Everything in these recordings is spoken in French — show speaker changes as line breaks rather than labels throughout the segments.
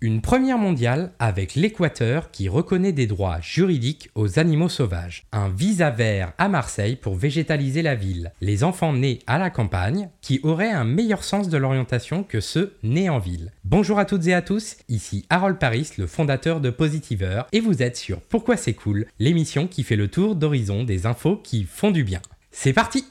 Une première mondiale avec l'Équateur qui reconnaît des droits juridiques aux animaux sauvages. Un visa vert à Marseille pour végétaliser la ville. Les enfants nés à la campagne qui auraient un meilleur sens de l'orientation que ceux nés en ville. Bonjour à toutes et à tous, ici Harold Paris, le fondateur de Positiver, et vous êtes sur Pourquoi c'est cool, l'émission qui fait le tour d'horizon des infos qui font du bien. C'est parti!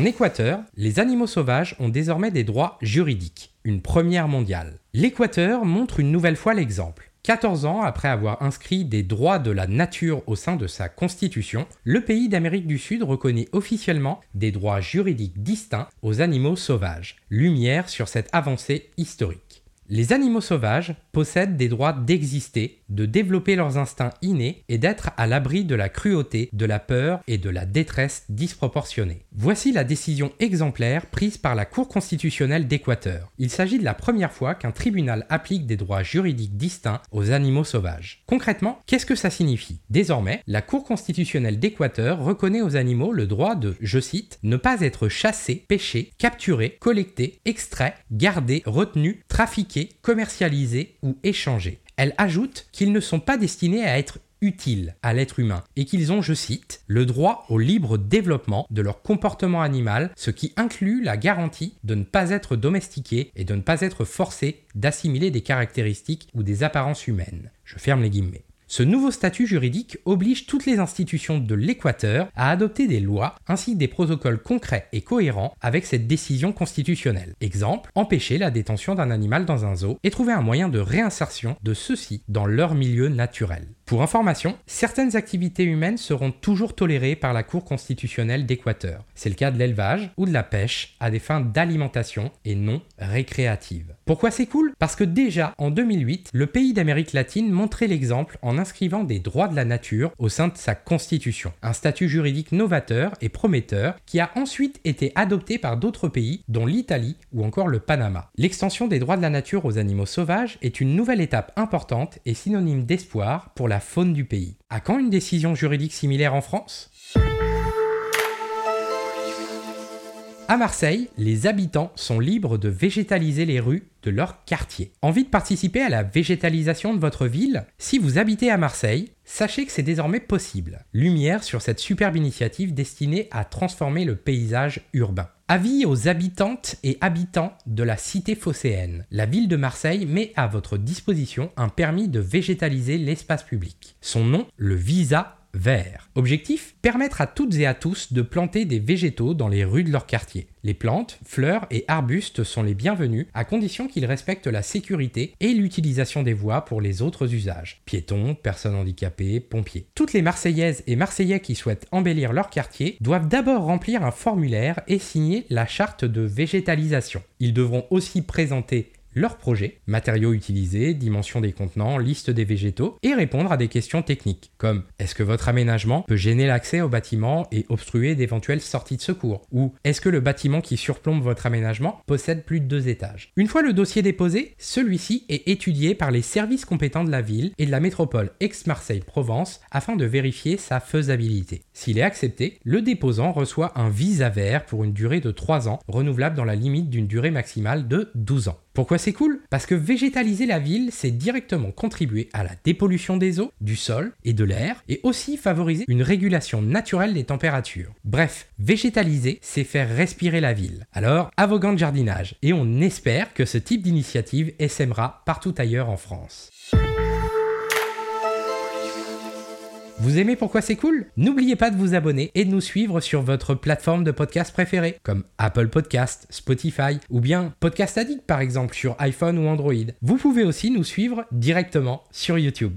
En Équateur, les animaux sauvages ont désormais des droits juridiques, une première mondiale. L'Équateur montre une nouvelle fois l'exemple. 14 ans après avoir inscrit des droits de la nature au sein de sa constitution, le pays d'Amérique du Sud reconnaît officiellement des droits juridiques distincts aux animaux sauvages. Lumière sur cette avancée historique. Les animaux sauvages possèdent des droits d'exister, de développer leurs instincts innés et d'être à l'abri de la cruauté, de la peur et de la détresse disproportionnée. Voici la décision exemplaire prise par la Cour constitutionnelle d'Équateur. Il s'agit de la première fois qu'un tribunal applique des droits juridiques distincts aux animaux sauvages. Concrètement, qu'est-ce que ça signifie? Désormais, la Cour constitutionnelle d'Équateur reconnaît aux animaux le droit de, je cite, ne pas être chassés, pêchés, capturés, collectés, extraits, gardés, retenus, trafiqués, commercialisés ou échangés. Elle ajoute qu'ils ne sont pas destinés à être utiles à l'être humain et qu'ils ont, je cite, le droit au libre développement de leur comportement animal, ce qui inclut la garantie de ne pas être domestiqués et de ne pas être forcés d'assimiler des caractéristiques ou des apparences humaines. Je ferme les guillemets. Ce nouveau statut juridique oblige toutes les institutions de l'Équateur à adopter des lois ainsi que des protocoles concrets et cohérents avec cette décision constitutionnelle. Exemple, empêcher la détention d'un animal dans un zoo et trouver un moyen de réinsertion de ceux-ci dans leur milieu naturel. Pour information, certaines activités humaines seront toujours tolérées par la Cour constitutionnelle d'Équateur. C'est le cas de l'élevage ou de la pêche à des fins d'alimentation et non récréatives. Pourquoi c'est cool? Parce que déjà en 2008, le pays d'Amérique latine montrait l'exemple en inscrivant des droits de la nature au sein de sa constitution. Un statut juridique novateur et prometteur qui a ensuite été adopté par d'autres pays dont l'Italie ou encore le Panama. L'extension des droits de la nature aux animaux sauvages est une nouvelle étape importante et synonyme d'espoir pour la faune du pays. À quand une décision juridique similaire en France? À Marseille, les habitants sont libres de végétaliser les rues de leur quartier. Envie de participer à la végétalisation de votre ville? Si vous habitez à Marseille, sachez que c'est désormais possible. Lumière sur cette superbe initiative destinée à transformer le paysage urbain. Avis aux habitantes et habitants de la cité phocéenne. La ville de Marseille met à votre disposition un permis de végétaliser l'espace public. Son nom, le Visa vert. Objectif Permettre à toutes et à tous de planter des végétaux dans les rues de leur quartier. Les plantes, fleurs et arbustes sont les bienvenus à condition qu'ils respectent la sécurité et l'utilisation des voies pour les autres usages. Piétons, personnes handicapées, pompiers. Toutes les Marseillaises et Marseillais qui souhaitent embellir leur quartier doivent d'abord remplir un formulaire et signer la charte de végétalisation. Ils devront aussi présenter leur projet, matériaux utilisés, dimension des contenants, liste des végétaux, et répondre à des questions techniques, comme est-ce que votre aménagement peut gêner l'accès au bâtiment et obstruer d'éventuelles sorties de secours, ou est-ce que le bâtiment qui surplombe votre aménagement possède plus de deux étages? Une fois le dossier déposé, celui-ci est étudié par les services compétents de la ville et de la métropole Aix-Marseille-Provence afin de vérifier sa faisabilité. S'il est accepté, le déposant reçoit un visa vert pour une durée de 3 ans, renouvelable dans la limite d'une durée maximale de 12 ans. Pourquoi c'est cool? Parce que végétaliser la ville, c'est directement contribuer à la dépollution des eaux, du sol et de l'air, et aussi favoriser une régulation naturelle des températures. Bref, végétaliser, c'est faire respirer la ville. Alors, à vos de jardinage, et on espère que ce type d'initiative essaimera partout ailleurs en France. Vous aimez pourquoi c'est cool? N'oubliez pas de vous abonner et de nous suivre sur votre plateforme de podcast préférée, comme Apple Podcast, Spotify ou bien Podcast Addict par exemple sur iPhone ou Android. Vous pouvez aussi nous suivre directement sur YouTube.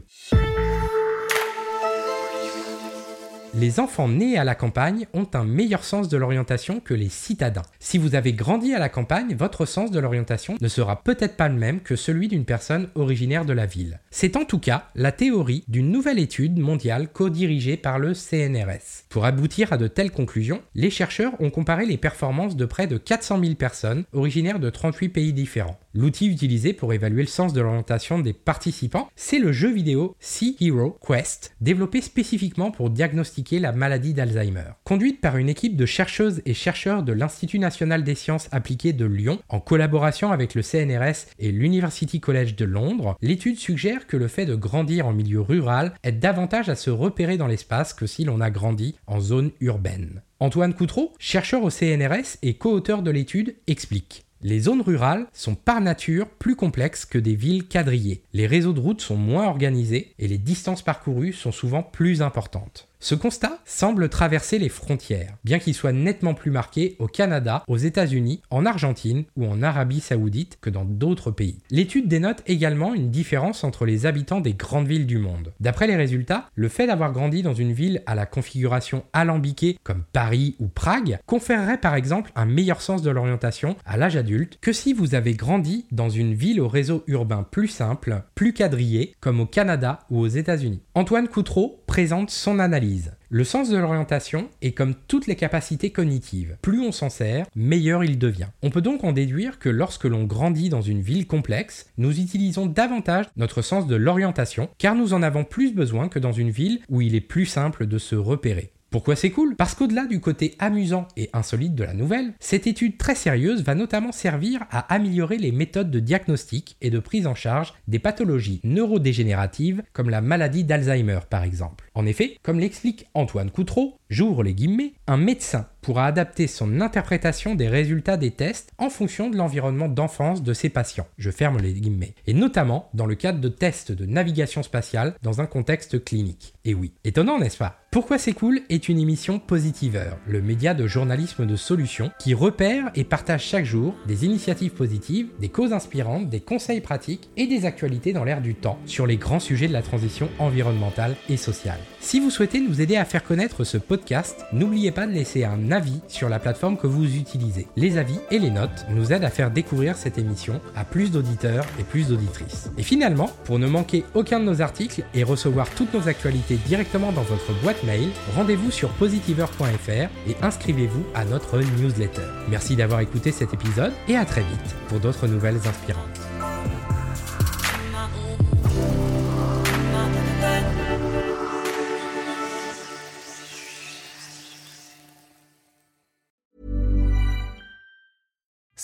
Les enfants nés à la campagne ont un meilleur sens de l'orientation que les citadins. Si vous avez grandi à la campagne, votre sens de l'orientation ne sera peut-être pas le même que celui d'une personne originaire de la ville. C'est en tout cas la théorie d'une nouvelle étude mondiale co-dirigée par le CNRS. Pour aboutir à de telles conclusions, les chercheurs ont comparé les performances de près de 400 000 personnes originaires de 38 pays différents. L'outil utilisé pour évaluer le sens de l'orientation des participants, c'est le jeu vidéo Sea Hero Quest, développé spécifiquement pour diagnostiquer la maladie d'Alzheimer. Conduite par une équipe de chercheuses et chercheurs de l'Institut national des sciences appliquées de Lyon, en collaboration avec le CNRS et l'University College de Londres, l'étude suggère que le fait de grandir en milieu rural aide davantage à se repérer dans l'espace que si l'on a grandi en zone urbaine. Antoine Coutreau, chercheur au CNRS et co-auteur de l'étude, explique. Les zones rurales sont par nature plus complexes que des villes quadrillées. Les réseaux de routes sont moins organisés et les distances parcourues sont souvent plus importantes. Ce constat semble traverser les frontières, bien qu'il soit nettement plus marqué au Canada, aux États-Unis, en Argentine ou en Arabie saoudite que dans d'autres pays. L'étude dénote également une différence entre les habitants des grandes villes du monde. D'après les résultats, le fait d'avoir grandi dans une ville à la configuration alambiquée comme Paris ou Prague conférerait par exemple un meilleur sens de l'orientation à l'âge adulte que si vous avez grandi dans une ville au réseau urbain plus simple, plus quadrillé comme au Canada ou aux États-Unis. Antoine Coutreau présente son analyse le sens de l'orientation est comme toutes les capacités cognitives. Plus on s'en sert, meilleur il devient. On peut donc en déduire que lorsque l'on grandit dans une ville complexe, nous utilisons davantage notre sens de l'orientation car nous en avons plus besoin que dans une ville où il est plus simple de se repérer. Pourquoi c'est cool? Parce qu'au-delà du côté amusant et insolite de la nouvelle, cette étude très sérieuse va notamment servir à améliorer les méthodes de diagnostic et de prise en charge des pathologies neurodégénératives comme la maladie d'Alzheimer par exemple. En effet, comme l'explique Antoine Coutreau, j'ouvre les guillemets, un médecin pourra adapter son interprétation des résultats des tests en fonction de l'environnement d'enfance de ses patients. Je ferme les guillemets. Et notamment dans le cadre de tests de navigation spatiale dans un contexte clinique. Et oui, étonnant n'est-ce pas? Pourquoi c'est cool est une émission Positiveur, le média de journalisme de solutions qui repère et partage chaque jour des initiatives positives, des causes inspirantes, des conseils pratiques et des actualités dans l'air du temps sur les grands sujets de la transition environnementale et sociale. Si vous souhaitez nous aider à faire connaître ce podcast, n'oubliez pas de laisser un avis sur la plateforme que vous utilisez. Les avis et les notes nous aident à faire découvrir cette émission à plus d'auditeurs et plus d'auditrices. Et finalement, pour ne manquer aucun de nos articles et recevoir toutes nos actualités directement dans votre boîte mail, rendez-vous sur positiver.fr et inscrivez-vous à notre newsletter. Merci d'avoir écouté cet épisode et à très vite pour d'autres nouvelles inspirantes.